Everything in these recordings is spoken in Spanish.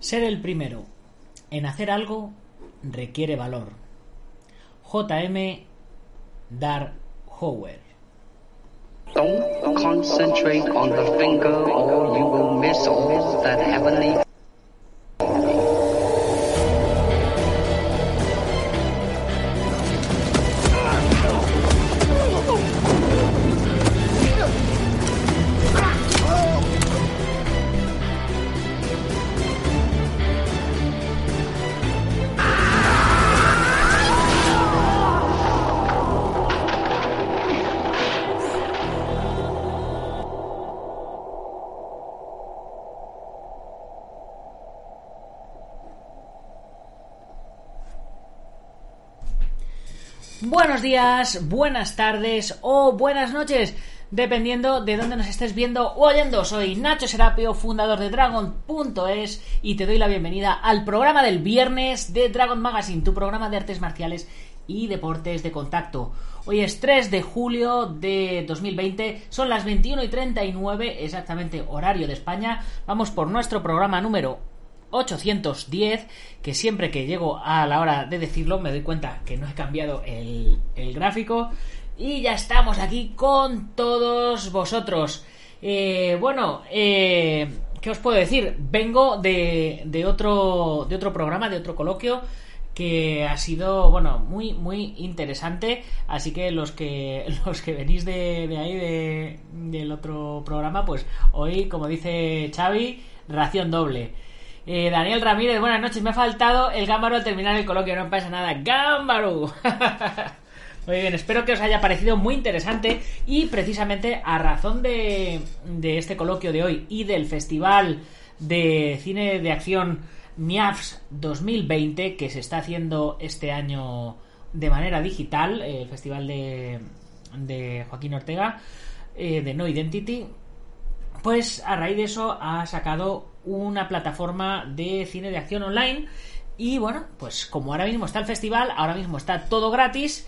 Ser el primero en hacer algo requiere valor. J.M. Dar Howard. Don't concentrate on the finger or you will miss all that heavenly Buenos días, buenas tardes o buenas noches, dependiendo de dónde nos estés viendo o oyendo. Soy Nacho Serapio, fundador de Dragon.es y te doy la bienvenida al programa del viernes de Dragon Magazine, tu programa de artes marciales y deportes de contacto. Hoy es 3 de julio de 2020, son las 21 y 39, exactamente horario de España. Vamos por nuestro programa número 810, que siempre que llego a la hora de decirlo me doy cuenta que no he cambiado el, gráfico. Y ya estamos aquí con todos vosotros. Eh, bueno, eh, ¿qué os puedo decir? Vengo de, de, otro, de otro programa, de otro coloquio que ha sido, bueno, muy, muy interesante. Así que los que, los que venís de, de ahí, de, del otro programa, pues hoy, como dice Xavi, ración doble. Eh, Daniel Ramírez, buenas noches. Me ha faltado el gámbaro al terminar el coloquio. No pasa nada. ¡Gámbaro! muy bien, espero que os haya parecido muy interesante. Y precisamente a razón de, este coloquio de hoy y del Festival de Cine de Acción MIAFS 2020 que se está haciendo este año de manera digital, el Festival de, de Joaquín Ortega, eh, de No Identity, pues a raíz de eso ha sacado una plataforma de cine de acción online. Y bueno, pues como ahora mismo está el festival, ahora mismo está todo gratis,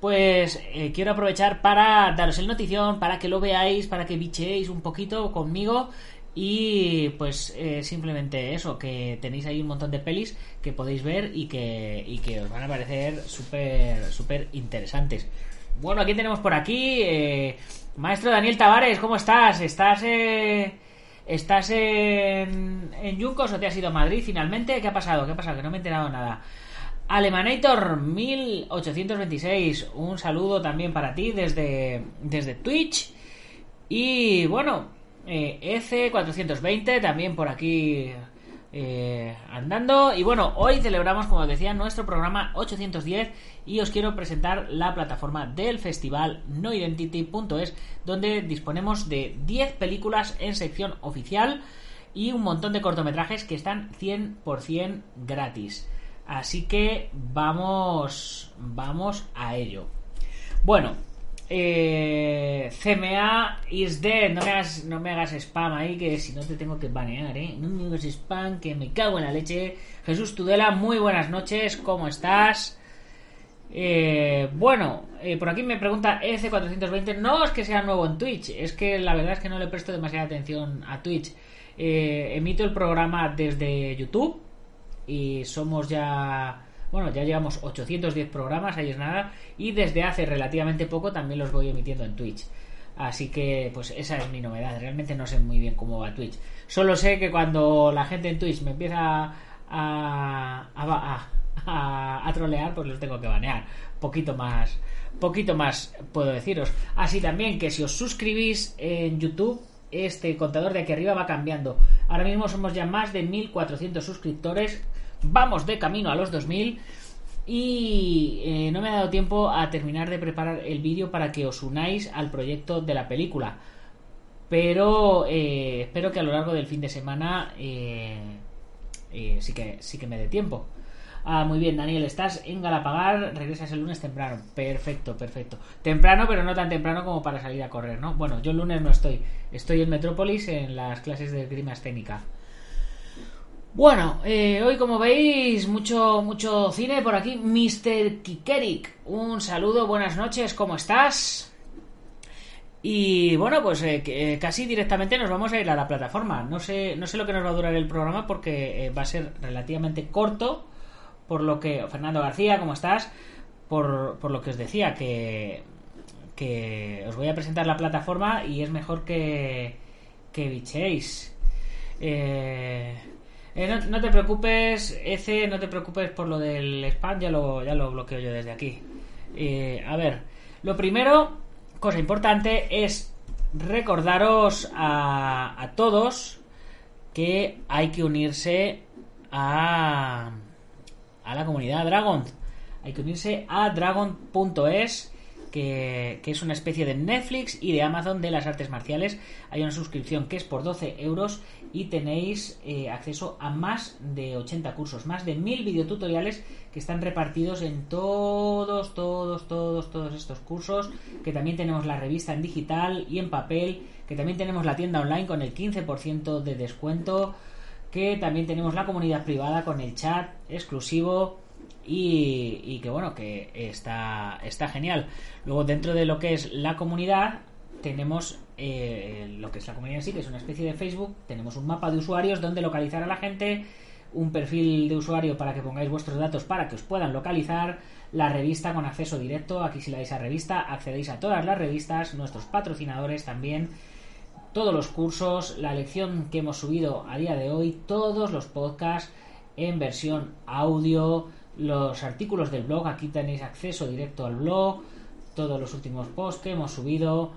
pues eh, quiero aprovechar para daros el notición, para que lo veáis, para que bichéis un poquito conmigo. Y pues eh, simplemente eso, que tenéis ahí un montón de pelis que podéis ver y que, y que os van a parecer súper, súper interesantes. Bueno, aquí tenemos por aquí, eh, maestro Daniel Tavares, ¿cómo estás? ¿Estás, eh, ¿estás en, en Yuncos o te has ido a Madrid finalmente? ¿Qué ha pasado? ¿Qué ha pasado? Que no me he enterado nada. Alemanator 1826, un saludo también para ti desde, desde Twitch. Y bueno, eh, EC420 también por aquí eh, andando. Y bueno, hoy celebramos, como os decía, nuestro programa 810 y os quiero presentar la plataforma del festival noidentity.es donde disponemos de 10 películas en sección oficial y un montón de cortometrajes que están 100% gratis. Así que vamos, vamos a ello. Bueno, eh, CMA is dead. No me, hagas, no me hagas spam ahí, que si no te tengo que banear, ¿eh? No me hagas spam, que me cago en la leche. Jesús Tudela, muy buenas noches, ¿cómo estás? Eh, bueno, eh, por aquí me pregunta EC420. No es que sea nuevo en Twitch, es que la verdad es que no le presto demasiada atención a Twitch. Eh, emito el programa desde YouTube y somos ya bueno, ya llevamos 810 programas, ahí es nada, y desde hace relativamente poco también los voy emitiendo en Twitch. Así que, pues esa es mi novedad. Realmente no sé muy bien cómo va Twitch. Solo sé que cuando la gente en Twitch me empieza a, a, trolear, pues los tengo que banear. Poquito más, poquito más puedo deciros. Así también que si os suscribís en YouTube, este contador de aquí arriba va cambiando. Ahora mismo somos ya más de 1400 suscriptores vamos de camino a los 2000 y eh, no me ha dado tiempo a terminar de preparar el vídeo para que os unáis al proyecto de la película. Pero eh, espero que a lo largo del fin de semana eh, sí, que, sí que me dé tiempo. Ah, muy bien, Daniel, estás en Galapagar, regresas el lunes temprano. Perfecto, perfecto. Temprano, pero no tan temprano como para salir a correr, ¿no? Bueno, yo el lunes no estoy. Estoy en Metrópolis en las clases de grima escénica. Bueno, eh, hoy como veis, mucho, mucho cine por aquí. Mr. Kikerik, un saludo, buenas noches, ¿cómo estás? Y bueno, pues eh, eh, casi directamente nos vamos a ir a la plataforma. No sé, no sé lo que nos va a durar el programa porque va a ser relativamente corto por lo que, Fernando García, ¿cómo estás? Por, por lo que os decía, que, que os voy a presentar la plataforma y es mejor que, que bichéis. Eh, eh, no, te preocupes, ese, no te preocupes por lo del spam, ya lo, ya lo bloqueo yo desde aquí. Eh, a ver, lo primero, cosa importante, es recordaros a, a todos que hay que unirse a a la comunidad Dragon. Hay que unirse a dragon.es, que, es una especie de Netflix y de Amazon de las artes marciales. Hay una suscripción que es por 12 euros y tenéis eh, acceso a más de 80 cursos, más de 1000 videotutoriales que están repartidos en todos, todos, todos, todos estos cursos. Que también tenemos la revista en digital y en papel. Que también tenemos la tienda online con el 15% de descuento que también tenemos la comunidad privada con el chat exclusivo y, que bueno, que está, está genial. Luego dentro de lo que es la comunidad tenemos eh, lo que es la comunidad en sí, que es una especie de Facebook, tenemos un mapa de usuarios donde localizar a la gente, un perfil de usuario para que pongáis vuestros datos para que os puedan localizar, la revista con acceso directo, aquí si la dais a revista accedéis a todas las revistas, nuestros patrocinadores también todos los cursos, la lección que hemos subido a día de hoy, todos los podcasts en versión audio, los artículos del blog, aquí tenéis acceso directo al blog, todos los últimos posts que hemos subido,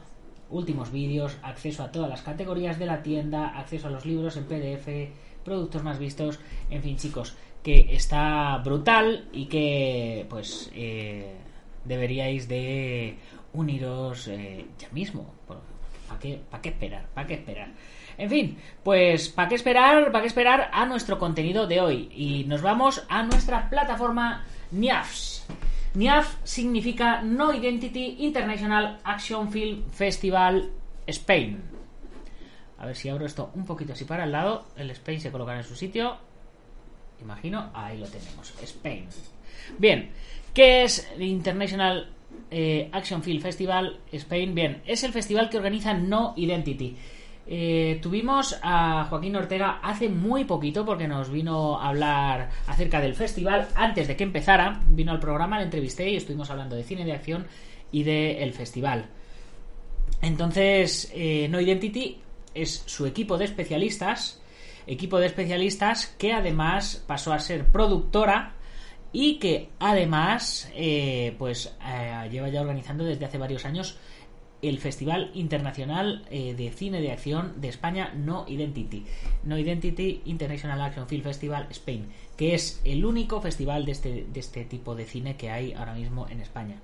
últimos vídeos, acceso a todas las categorías de la tienda, acceso a los libros en PDF, productos más vistos, en fin chicos, que está brutal y que pues eh, deberíais de uniros eh, ya mismo. ¿Para qué, qué esperar? ¿Para qué esperar? En fin, pues ¿para qué esperar? ¿Para qué esperar a nuestro contenido de hoy? Y nos vamos a nuestra plataforma NIAFS. NIAF significa No Identity International Action Film Festival Spain. A ver si abro esto un poquito así para el lado. El Spain se colocará en su sitio. Imagino, ahí lo tenemos. Spain. Bien, ¿qué es International eh, Action Film Festival Spain. Bien, es el festival que organiza No Identity. Eh, tuvimos a Joaquín Ortega hace muy poquito porque nos vino a hablar acerca del festival antes de que empezara. Vino al programa, le entrevisté y estuvimos hablando de cine de acción y del festival. Entonces, eh, No Identity es su equipo de especialistas, equipo de especialistas que además pasó a ser productora y que además eh, pues eh, lleva ya organizando desde hace varios años el Festival Internacional eh, de Cine de Acción de España No Identity. No Identity International Action Film Festival Spain que es el único festival de este, de este tipo de cine que hay ahora mismo en España.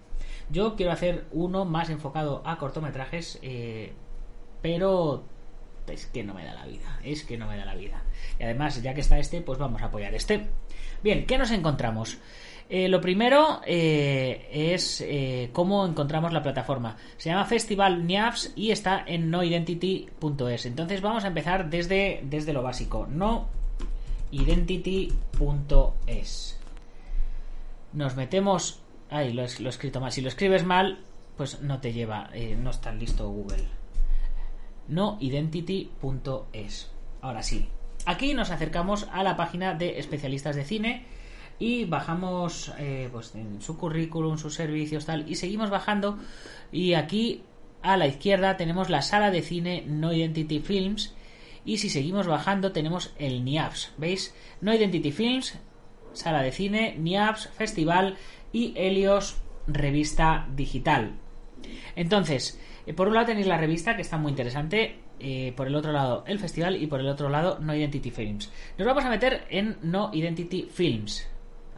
Yo quiero hacer uno más enfocado a cortometrajes pero es que no me da la vida es que no me da la vida. Y además ya que está este pues vamos a apoyar este. Bien, ¿qué nos encontramos? Eh, lo primero eh, es eh, cómo encontramos la plataforma. Se llama Festival Niaps y está en noidentity.es. Entonces vamos a empezar desde, desde lo básico. Noidentity.es. Nos metemos. Ay, lo, lo, he escrito mal. Si lo escribes mal, pues no te lleva. no está listo Google. Noidentity.es. Ahora sí, Aquí nos acercamos a la página de especialistas de cine y bajamos eh, pues en su currículum, sus servicios, tal, y seguimos bajando y aquí a la izquierda tenemos la sala de cine No Identity Films y si seguimos bajando tenemos el NIAPS, ¿veis? No Identity Films, sala de cine, NIAPS, festival y Helios revista digital. Entonces, eh, por un lado tenéis la revista que está muy interesante, eh, por el otro lado el festival y por el otro lado No Identity Films. Nos vamos a meter en No Identity Films.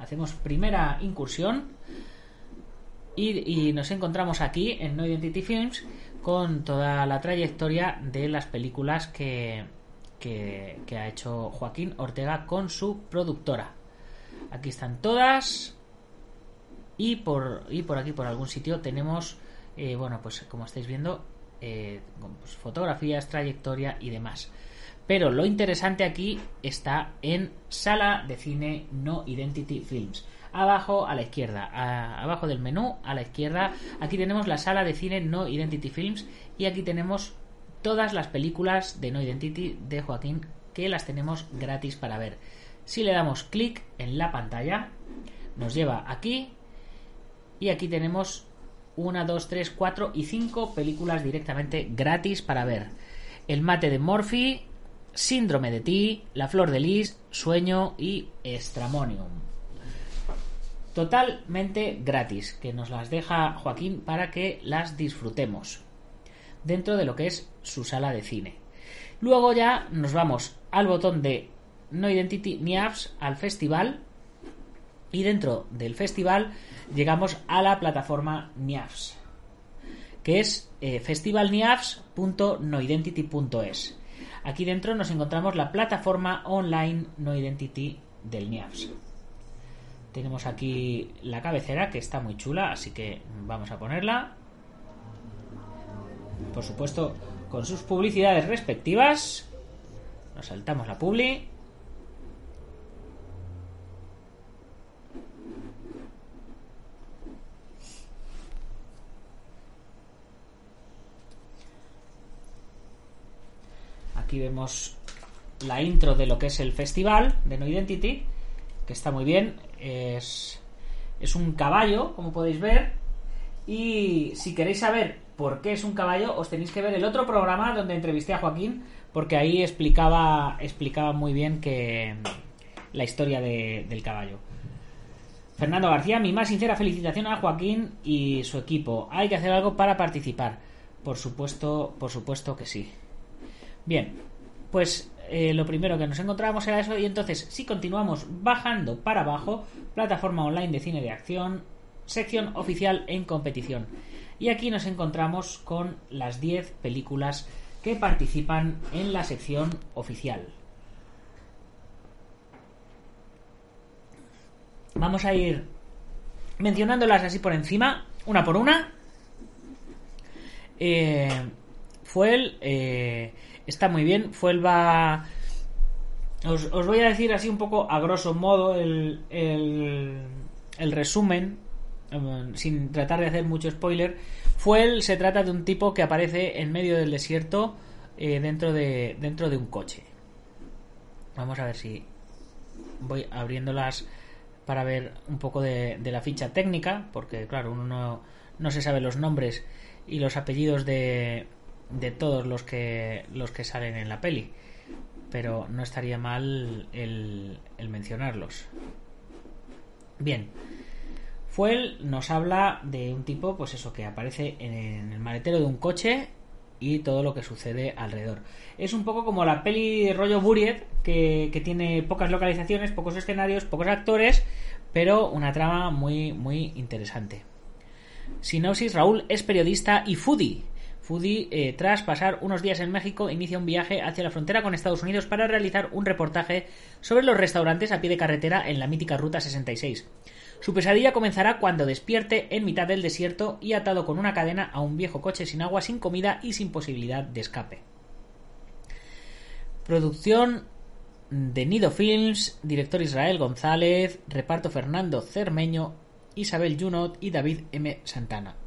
Hacemos primera incursión y, nos encontramos aquí en No Identity Films con toda la trayectoria de las películas que, que, que ha hecho Joaquín Ortega con su productora. Aquí están todas. Y por, y por aquí, por algún sitio, tenemos, eh, bueno, pues como estáis viendo, eh, pues, fotografías, trayectoria y demás. Pero lo interesante aquí está en sala de cine No Identity Films. Abajo a la izquierda, abajo del menú a la izquierda, aquí tenemos la sala de cine No Identity Films y aquí tenemos todas las películas de No Identity de Joaquín que las tenemos gratis para ver. Si le damos clic en la pantalla, nos lleva aquí y aquí tenemos una, dos, tres, cuatro y cinco películas directamente gratis para ver. El mate de Morphy, Síndrome de ti, La flor de lis, Sueño y Stramonium. Totalmente gratis, que nos las deja Joaquín para que las disfrutemos dentro de lo que es su sala de cine. Luego ya nos vamos al botón de No Identity ni Apps al festival y dentro del festival llegamos a la plataforma NIAFS, que es eh, festivalniafs.noidentity.es. Aquí dentro nos encontramos la plataforma online No Identity del NIAFS. Tenemos aquí la cabecera que está muy chula, así que vamos a ponerla. Por supuesto, con sus publicidades respectivas. Nos saltamos la publi. Aquí vemos la intro de lo que es el festival de No Identity, que está muy bien. Es, es un caballo, como podéis ver. Y si queréis saber por qué es un caballo, os tenéis que ver el otro programa donde entrevisté a Joaquín, porque ahí explicaba, explicaba muy bien que la historia de- del caballo. Fernando García, mi más sincera felicitación a Joaquín y su equipo. Hay que hacer algo para participar. Por supuesto, por supuesto que sí. Bien, pues eh, lo primero que nos encontramos era eso y entonces si continuamos bajando para abajo, plataforma online de cine de acción, sección oficial en competición. Y aquí nos encontramos con las 10 películas que participan en la sección oficial. Vamos a ir mencionándolas así por encima, una por una. Eh, Fuel eh, está muy bien. Fuel va. Os, os voy a decir así un poco a grosso modo el, el, el resumen, eh, sin tratar de hacer mucho spoiler. Fuel se trata de un tipo que aparece en medio del desierto eh, dentro, de, dentro de un coche. Vamos a ver si voy abriéndolas para ver un poco de, de la ficha técnica, porque claro, uno no, no se sabe los nombres y los apellidos de, de todos los que los que salen en la peli. Pero no estaría mal el, mencionarlos. Bien. Fuel nos habla de un tipo pues eso que aparece en el maletero de un coche y todo lo que sucede alrededor. Es un poco como la peli rollo Buried que, que tiene pocas localizaciones pocos escenarios pocos actores pero una trama muy muy interesante. Sinopsis, Raúl es periodista y foodie. Foodie, eh, tras pasar unos días en México, inicia un viaje hacia la frontera con Estados Unidos para realizar un reportaje sobre los restaurantes a pie de carretera en la mítica Ruta 66. Su pesadilla comenzará cuando despierte en mitad del desierto y atado con una cadena a un viejo coche sin agua, sin comida y sin posibilidad de escape. Producción de Nido Films, director Israel González, reparto Fernando Cermeño, Isabel Junot y David M. Santana.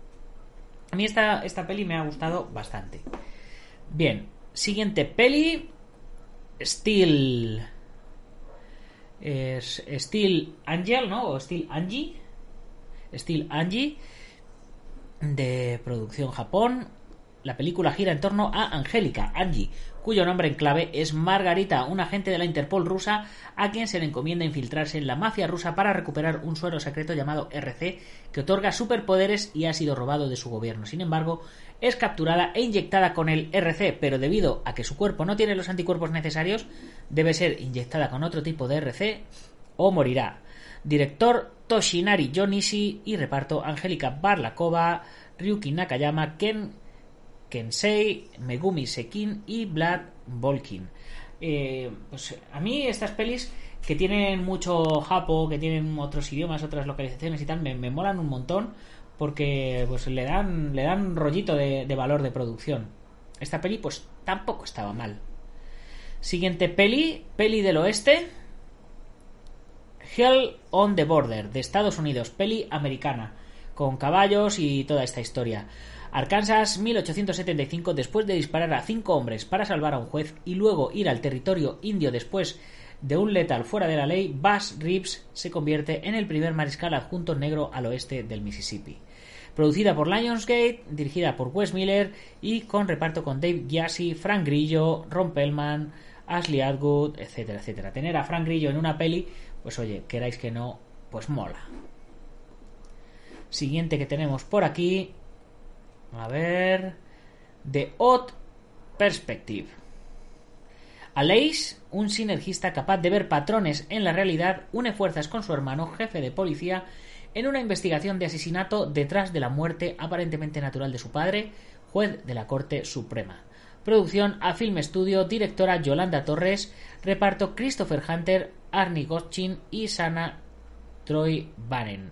A mí esta, esta peli me ha gustado bastante. Bien, siguiente peli. Steel. Angel, ¿no? O Steel Angie. Steel Angie. De producción Japón. La película gira en torno a Angélica, Angie, cuyo nombre en clave es Margarita, un agente de la Interpol rusa a quien se le encomienda infiltrarse en la mafia rusa para recuperar un suero secreto llamado RC que otorga superpoderes y ha sido robado de su gobierno. Sin embargo, es capturada e inyectada con el RC, pero debido a que su cuerpo no tiene los anticuerpos necesarios, debe ser inyectada con otro tipo de RC o morirá. Director Toshinari Yonishi y reparto Angélica Barlakova, Ryuki Nakayama, Ken Kensei, Megumi Sekin y Vlad Volkin. Eh, pues a mí estas pelis que tienen mucho japo, que tienen otros idiomas, otras localizaciones y tal, me, me molan un montón porque pues le dan le dan rollito de, de valor de producción. Esta peli pues tampoco estaba mal. Siguiente peli, peli del oeste. Hell on the Border, de Estados Unidos, peli americana, con caballos y toda esta historia. Arkansas, 1875, después de disparar a cinco hombres para salvar a un juez y luego ir al territorio indio después de un letal fuera de la ley, Bass Reeves se convierte en el primer mariscal adjunto negro al oeste del Mississippi. Producida por Lionsgate, dirigida por Wes Miller y con reparto con Dave Gyasi, Frank Grillo, Ron Pellman, Ashley Atwood, etcétera, etcétera. Tener a Frank Grillo en una peli, pues oye, queráis que no, pues mola. Siguiente que tenemos por aquí. A ver. The Odd Perspective. Aleix, un sinergista capaz de ver patrones en la realidad, une fuerzas con su hermano, jefe de policía, en una investigación de asesinato detrás de la muerte aparentemente natural de su padre, juez de la Corte Suprema. Producción a Film Studio, directora Yolanda Torres, reparto Christopher Hunter, Arnie Gotchin y Sana Troy Bannon.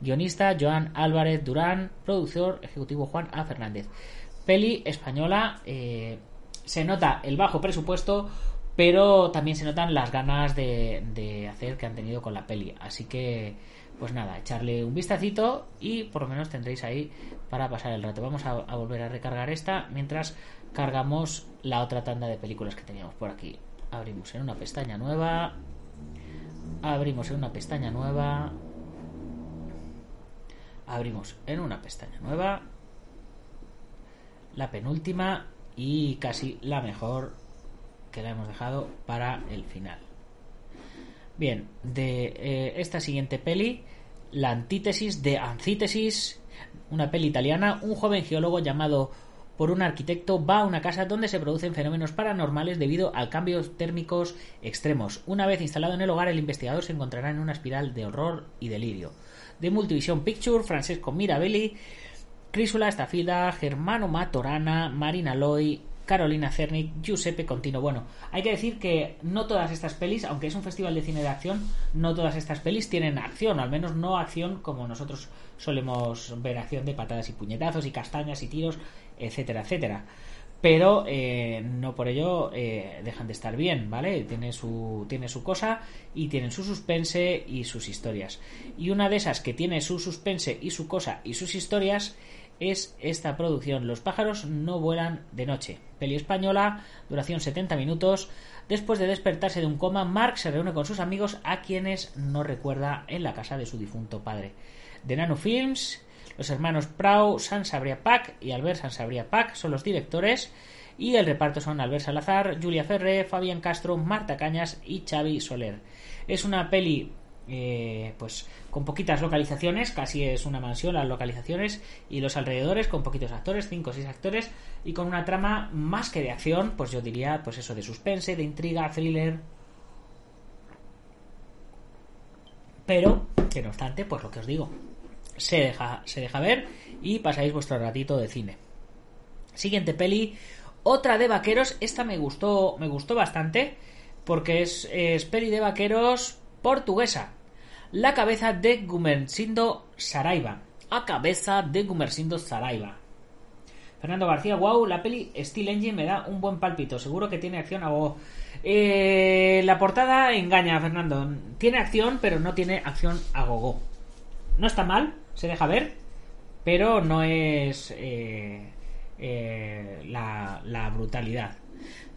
Guionista Joan Álvarez Durán, productor ejecutivo Juan A. Fernández. Peli española, eh, se nota el bajo presupuesto, pero también se notan las ganas de, hacer que han tenido con la peli. Así que, pues nada, echarle un vistacito y por lo menos tendréis ahí para pasar el rato. Vamos a volver a recargar esta mientras cargamos la otra tanda de películas que teníamos por aquí. Abrimos en una pestaña nueva. Abrimos en una pestaña nueva. Abrimos en una pestaña nueva. La penúltima y casi la mejor que la hemos dejado para el final. Bien, de eh, esta siguiente peli, la antítesis de Antítesis, una peli italiana, un joven geólogo llamado por un arquitecto va a una casa donde se producen fenómenos paranormales debido a cambios térmicos extremos. Una vez instalado en el hogar, el investigador se encontrará en una espiral de horror y delirio. De Multivision Picture, Francesco Mirabelli, Crisula Estafida, Germano Matorana, Marina Loy, Carolina Cernic, Giuseppe Contino. Bueno, hay que decir que no todas estas pelis, aunque es un festival de cine de acción, no todas estas pelis tienen acción, al menos no acción como nosotros solemos ver acción de patadas y puñetazos y castañas y tiros, etcétera, etcétera. Pero eh, no por ello eh, dejan de estar bien, ¿vale? Tiene su, tiene su cosa y tienen su suspense y sus historias. Y una de esas que tiene su suspense y su cosa y sus historias es esta producción. Los pájaros no vuelan de noche. Peli española, duración 70 minutos. Después de despertarse de un coma, Mark se reúne con sus amigos a quienes no recuerda en la casa de su difunto padre. De Nano Films, los hermanos Prau, Sansabria Pack y Albert Sansabria Pack son los directores. Y el reparto son Albert Salazar, Julia Ferre, Fabián Castro, Marta Cañas y Xavi Soler. Es una peli eh, pues con poquitas localizaciones, casi es una mansión las localizaciones y los alrededores con poquitos actores, 5 o 6 actores y con una trama más que de acción, pues yo diría pues eso de suspense, de intriga, thriller. Pero que no obstante, pues lo que os digo, se deja se deja ver y pasáis vuestro ratito de cine. Siguiente peli, otra de vaqueros, esta me gustó me gustó bastante porque es, peli de vaqueros portuguesa. La cabeza de Gumersindo Saraiva. A cabeza de Gumersindo Saraiva. Fernando García, wow, la peli Steel Engine me da un buen palpito. Seguro que tiene acción a go. Eh, la portada engaña, Fernando. Tiene acción, pero no tiene acción a gogo. No está mal, se deja ver, pero no es eh, eh, la, la, brutalidad.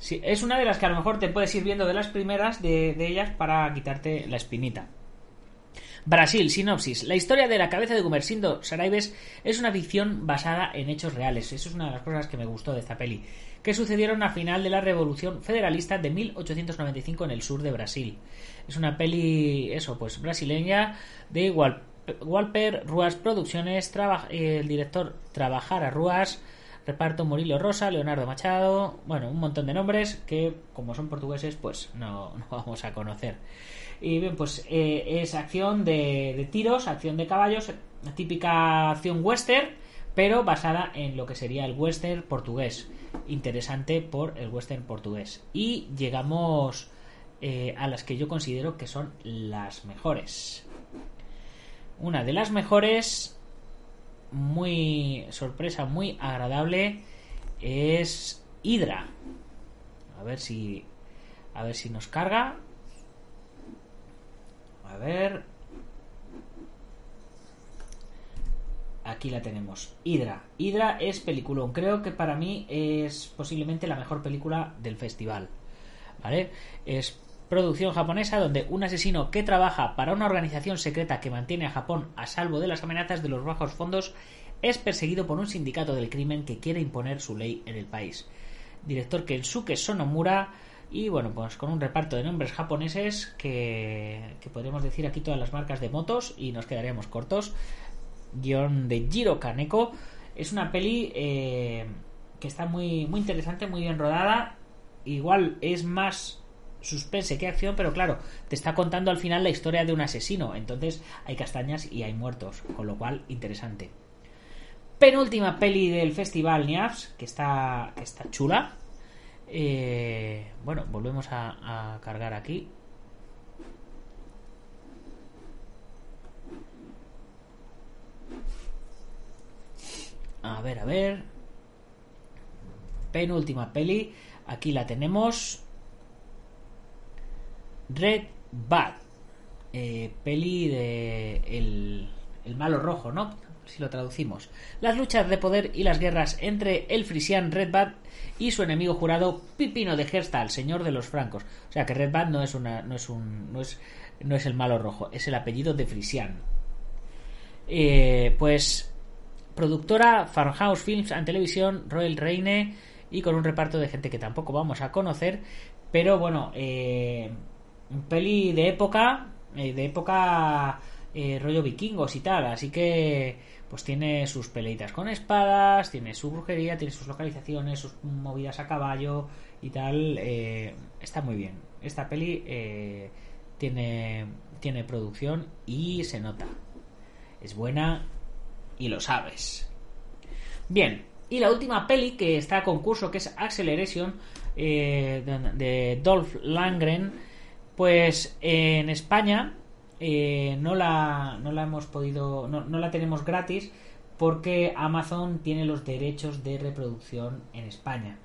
Es una de las que a lo mejor te puedes ir viendo de las primeras de, ellas para quitarte la espinita. Brasil, sinopsis. La historia de la cabeza de Gumersindo Saraibes es una ficción basada en hechos reales. Eso es una de las cosas que me gustó de esta peli. Que sucedieron a final de la Revolución Federalista de 1895 en el sur de Brasil. Es una peli, eso, pues brasileña de igual Walper Ruas Producciones, el director Trabajara Ruas, Reparto Murillo Rosa, Leonardo Machado, bueno, un montón de nombres que, como son portugueses, pues no, vamos a conocer. Y bien, pues eh, es acción de, de tiros, acción de caballos, típica acción western, pero basada en lo que sería el western portugués. Interesante por el western portugués. Y llegamos eh, a las que yo considero que son las mejores. Una de las mejores, muy sorpresa, muy agradable, es Hydra. A ver si. A ver si nos carga. A ver. Aquí la tenemos. Hydra. Hydra es peliculón. Creo que para mí es posiblemente la mejor película del festival. ¿Vale? Es producción japonesa donde un asesino que trabaja para una organización secreta que mantiene a Japón a salvo de las amenazas de los bajos fondos es perseguido por un sindicato del crimen que quiere imponer su ley en el país. Director Kensuke Sonomura y bueno, pues con un reparto de nombres japoneses que, que podríamos decir aquí todas las marcas de motos y nos quedaríamos cortos. Guión de Jiro Kaneko. Es una peli eh, que está muy, muy interesante, muy bien rodada. Igual es más suspense que acción, pero claro, te está contando al final la historia de un asesino. Entonces hay castañas y hay muertos, con lo cual interesante. Penúltima peli del festival Niafs, que está, que está chula. Eh, bueno, volvemos a cargar aquí. A ver, a ver. Penúltima peli. Aquí la tenemos. Red Bad. Eh, peli de el, el, malo rojo, ¿no? Si lo traducimos. Las luchas de poder y las guerras entre el frisian Red Bad y su enemigo jurado Pipino de Gerstal, señor de los francos. O sea que Red Bad no es una, no es un, no es, no es el malo rojo, es el apellido de Frisian. Eh, pues productora Farmhouse Films en televisión, Royal Reine y con un reparto de gente que tampoco vamos a conocer, pero bueno, eh, un peli de época, eh, de época eh, rollo vikingos y tal, así que pues tiene sus peleitas con espadas, tiene su brujería, tiene sus localizaciones, sus movidas a caballo y tal, eh, está muy bien. Esta peli tiene, tiene producción y se nota. Es buena y lo sabes. Bien, y la última peli que está a concurso, que es Acceleration, de, de Dolph Langren, pues en España eh, no, la, no la hemos podido, no, no, la tenemos gratis porque Amazon tiene los derechos de reproducción en España.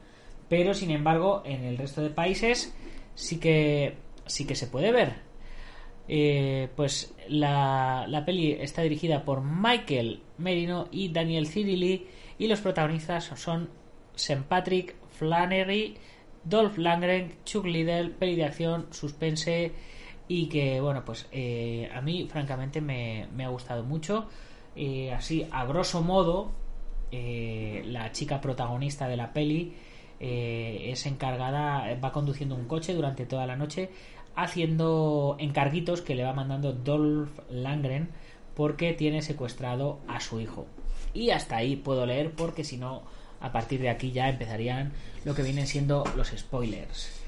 Pero sin embargo, en el resto de países sí que, sí que se puede ver. Eh, pues la, la, peli está dirigida por Michael Merino y Daniel Cirilli y los protagonistas son St. Patrick Flannery, Dolph Langren, Chuck Liddell, peli de acción, suspense y que bueno pues eh, a mí francamente me, ha gustado mucho. Eh, así a grosso modo eh, la chica protagonista de la peli es encargada va conduciendo un coche durante toda la noche haciendo encarguitos que le va mandando Dolph Langren porque tiene secuestrado a su hijo. Y hasta ahí puedo leer porque si no a partir de aquí ya empezarían lo que vienen siendo los spoilers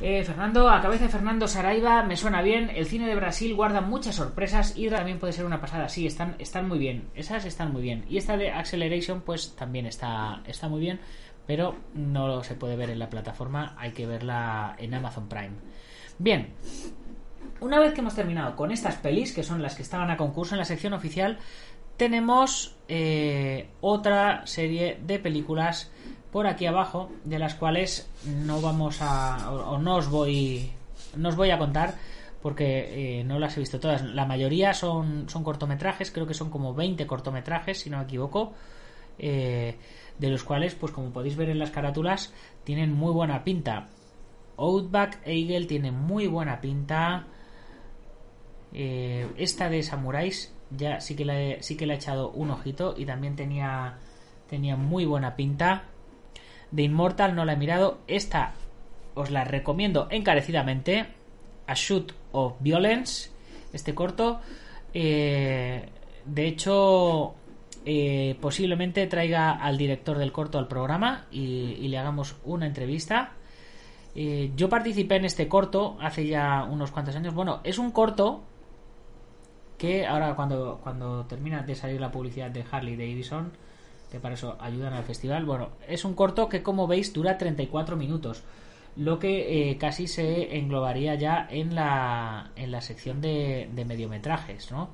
eh, Fernando, a cabeza de Fernando Saraiva, me suena bien. El cine de Brasil guarda muchas sorpresas. Hydra también puede ser una pasada. Sí, están, están muy bien. Esas están muy bien. Y esta de Acceleration, pues también está, está muy bien. Pero no se puede ver en la plataforma. Hay que verla en Amazon Prime. Bien. Una vez que hemos terminado con estas pelis, que son las que estaban a concurso en la sección oficial, tenemos eh, otra serie de películas por aquí abajo, de las cuales no vamos a. o, no os voy. no os voy a contar porque eh, no las he visto todas. La mayoría son, son cortometrajes, creo que son como 20 cortometrajes, si no me equivoco. Eh, de los cuales, pues como podéis ver en las carátulas, tienen muy buena pinta. Outback Eagle tiene muy buena pinta. Esta de Samuráis ya sí que, la he, sí que le he echado un ojito y también tenía, tenía muy buena pinta. De Immortal no la he mirado. Esta os la recomiendo encarecidamente. A Shoot of Violence. Este corto. Eh, de hecho, eh, posiblemente traiga al director del corto al programa y, le hagamos una entrevista. Eh, yo participé en este corto hace ya unos cuantos años. Bueno, es un corto que ahora cuando, cuando termina de salir la publicidad de Harley Davidson, que para eso ayudan al festival, bueno, es un corto que como veis dura 34 minutos, lo que eh, casi se englobaría ya en la, en la sección de, de mediometrajes, ¿no?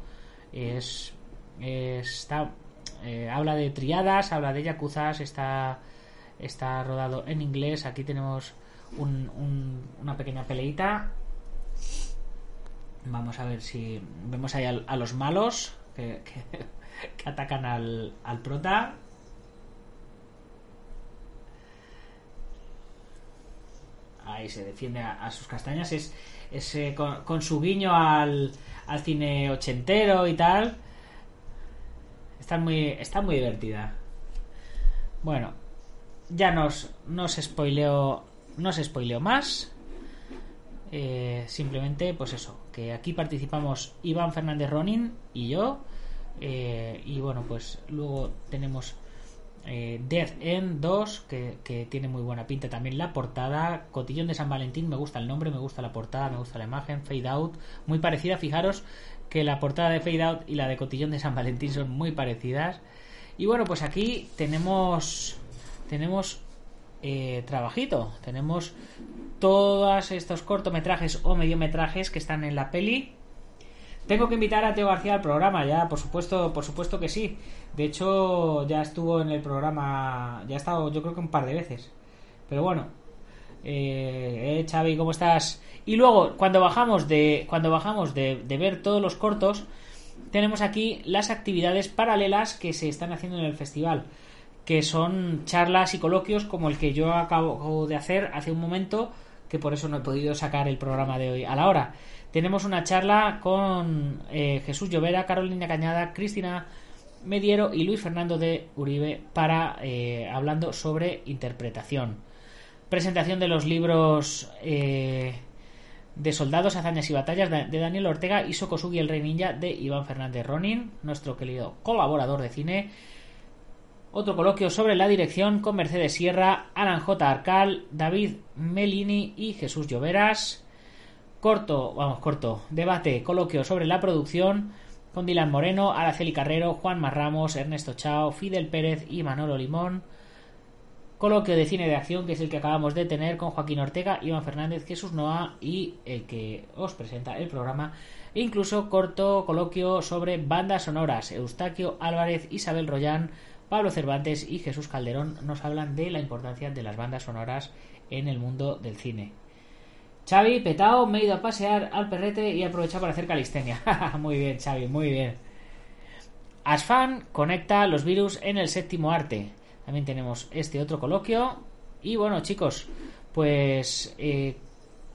Es, está eh, habla de triadas, habla de yacuzas, está, está rodado en inglés. Aquí tenemos una pequeña peleita. Vamos a ver si vemos ahí a, los malos que, atacan al, al prota. Ahí se defiende a, sus castañas. Es, eh, con, su guiño al, al cine ochentero y tal Está muy, está muy divertida. Bueno, ya nos, nos spoileo, no se spoileo más. Eh, simplemente, pues eso, que aquí participamos Iván Fernández Ronin y yo. Eh, y bueno, pues luego tenemos eh, Death End 2, que, que, tiene muy buena pinta también la portada. Cotillón de San Valentín, me gusta el nombre, me gusta la portada, me gusta la imagen. Fade Out, muy parecida, fijaros que la portada de Fade Out y la de Cotillón de San Valentín son muy parecidas. Y bueno, pues aquí tenemos tenemos eh, trabajito, tenemos todos estos cortometrajes o mediometrajes que están en la peli. Tengo que invitar a Teo García al programa, ya, por supuesto, por supuesto que sí. De hecho, ya estuvo en el programa, ya ha estado yo creo que un par de veces. Pero bueno, eh, eh Xavi, ¿cómo estás? Y luego, cuando bajamos de, cuando bajamos de, ver todos los cortos, tenemos aquí las actividades paralelas que se están haciendo en el festival, que son charlas y coloquios como el que yo acabo de hacer hace un momento, que por eso no he podido sacar el programa de hoy a la hora. Tenemos una charla con eh, Jesús Llovera, Carolina Cañada, Cristina Mediero y Luis Fernando de Uribe para eh, hablando sobre interpretación. Presentación de los libros eh, de Soldados, Hazañas y Batallas de Daniel Ortega y Sokosugi el Rey Ninja de Iván Fernández Ronin, nuestro querido colaborador de cine. Otro coloquio sobre la dirección con Mercedes Sierra, Alan J. Arcal, David Melini y Jesús Lloveras. Corto, vamos, corto, debate, coloquio sobre la producción con Dylan Moreno, Araceli Carrero, Juan Marramos, Ernesto Chao, Fidel Pérez y Manolo Limón coloquio de cine de acción, que es el que acabamos de tener con Joaquín Ortega, Iván Fernández, Jesús Noa y el que os presenta el programa. E incluso corto coloquio sobre bandas sonoras. Eustaquio Álvarez, Isabel Royán, Pablo Cervantes y Jesús Calderón nos hablan de la importancia de las bandas sonoras en el mundo del cine. Xavi, petao, me he ido a pasear al perrete y he aprovechado para hacer calistenia. muy bien, Xavi, muy bien. Asfan conecta los virus en el séptimo arte. También tenemos este otro coloquio. Y bueno, chicos, pues eh,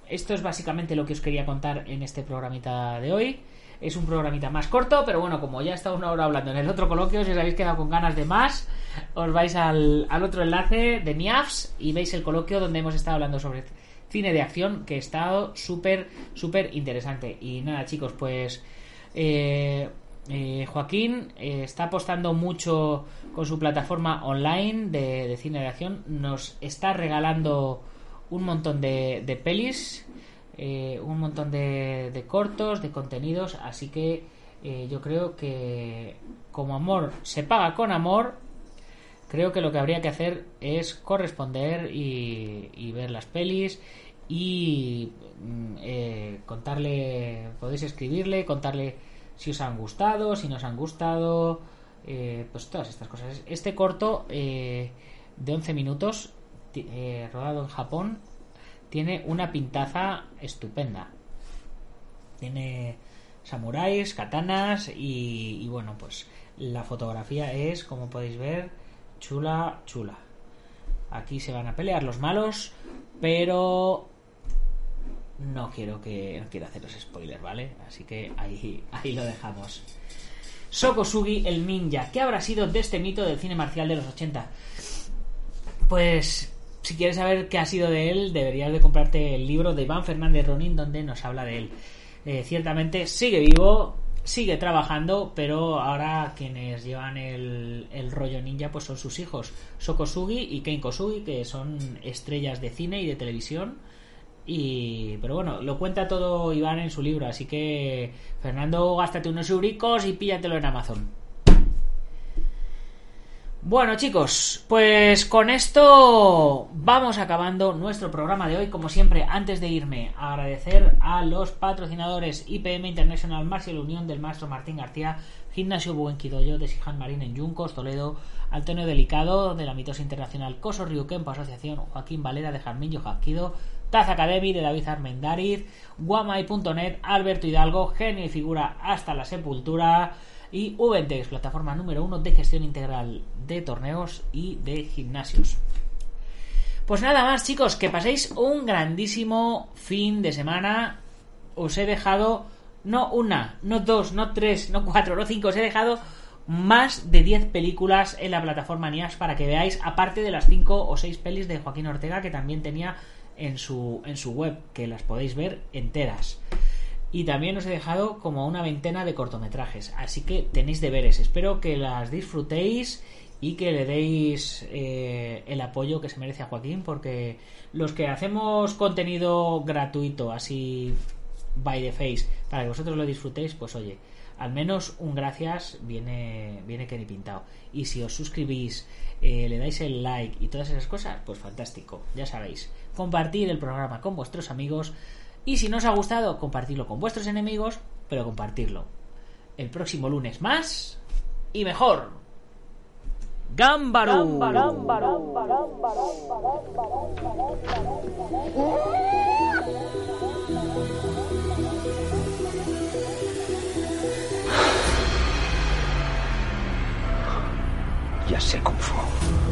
esto es básicamente lo que os quería contar en este programita de hoy. Es un programita más corto, pero bueno, como ya estado una hora hablando en el otro coloquio, si os habéis quedado con ganas de más, os vais al, al otro enlace de NIAFS y veis el coloquio donde hemos estado hablando sobre cine de acción, que ha estado súper, súper interesante. Y nada, chicos, pues eh, eh, Joaquín eh, está apostando mucho con su plataforma online de, cine de acción. Nos está regalando un montón de, pelis, eh, un montón de, cortos, de contenidos. Así que yo creo que como amor se paga con amor, creo que lo que habría que hacer es corresponder y, ver las pelis y mm, contarle, podéis escribirle, contarle si os han gustado, si no os han gustado, eh, pues todas estas cosas. Este corto eh, de 11 minutos, eh, rodado en Japón, tiene una pintaza estupenda. Tiene samuráis, katanas y, y bueno, pues la fotografía es, como podéis ver, chula, chula. Aquí se van a pelear los malos, pero no quiero que no quiero haceros spoilers, ¿vale? Así que ahí, ahí lo dejamos. Sokosugi el ninja. ¿Qué habrá sido de este mito del cine marcial de los 80? Pues si quieres saber qué ha sido de él, deberías de comprarte el libro de Iván Fernández Ronin donde nos habla de él. Eh, ciertamente sigue vivo, sigue trabajando, pero ahora quienes llevan el, rollo ninja pues son sus hijos, Sokosugi y Ken Kosugi, que son estrellas de cine y de televisión. Y, pero bueno, lo cuenta todo Iván en su libro, así que Fernando, gástate unos euricos y píllatelo en Amazon. Bueno chicos, pues con esto vamos acabando nuestro programa de hoy. Como siempre, antes de irme, agradecer a los patrocinadores IPM International Martial Unión del maestro Martín García, Gimnasio Buenquidoyo de Sijan Marín en Yuncos, Toledo, Antonio Delicado de la Mitosa Internacional Coso Ryukenpo Asociación, Joaquín Valera de Jarmillo Jasquido, Taz Academy de David Armendariz, Guamay.net, Alberto Hidalgo, genio y figura hasta la sepultura y Ubentex, plataforma número uno de gestión integral de torneos y de gimnasios. Pues nada más, chicos, que paséis un grandísimo fin de semana. Os he dejado no una, no dos, no tres, no cuatro, no cinco, os he dejado más de 10 películas en la plataforma NIAS para que veáis, aparte de las 5 o 6 pelis de Joaquín Ortega que también tenía en su, en su web, que las podéis ver enteras. Y también os he dejado como una veintena de cortometrajes, así que tenéis deberes. Espero que las disfrutéis y que le deis eh, el apoyo que se merece a Joaquín, porque los que hacemos contenido gratuito, así by the face, para que vosotros lo disfrutéis, pues oye, al menos un gracias viene, viene que ni pintado. Y si os suscribís, eh, le dais el like y todas esas cosas, pues fantástico, ya sabéis. Compartir el programa con vuestros amigos y si no os ha gustado, compartirlo con vuestros enemigos, pero compartirlo. El próximo lunes más y mejor. Gámbaro. Ya sé Kung Fu.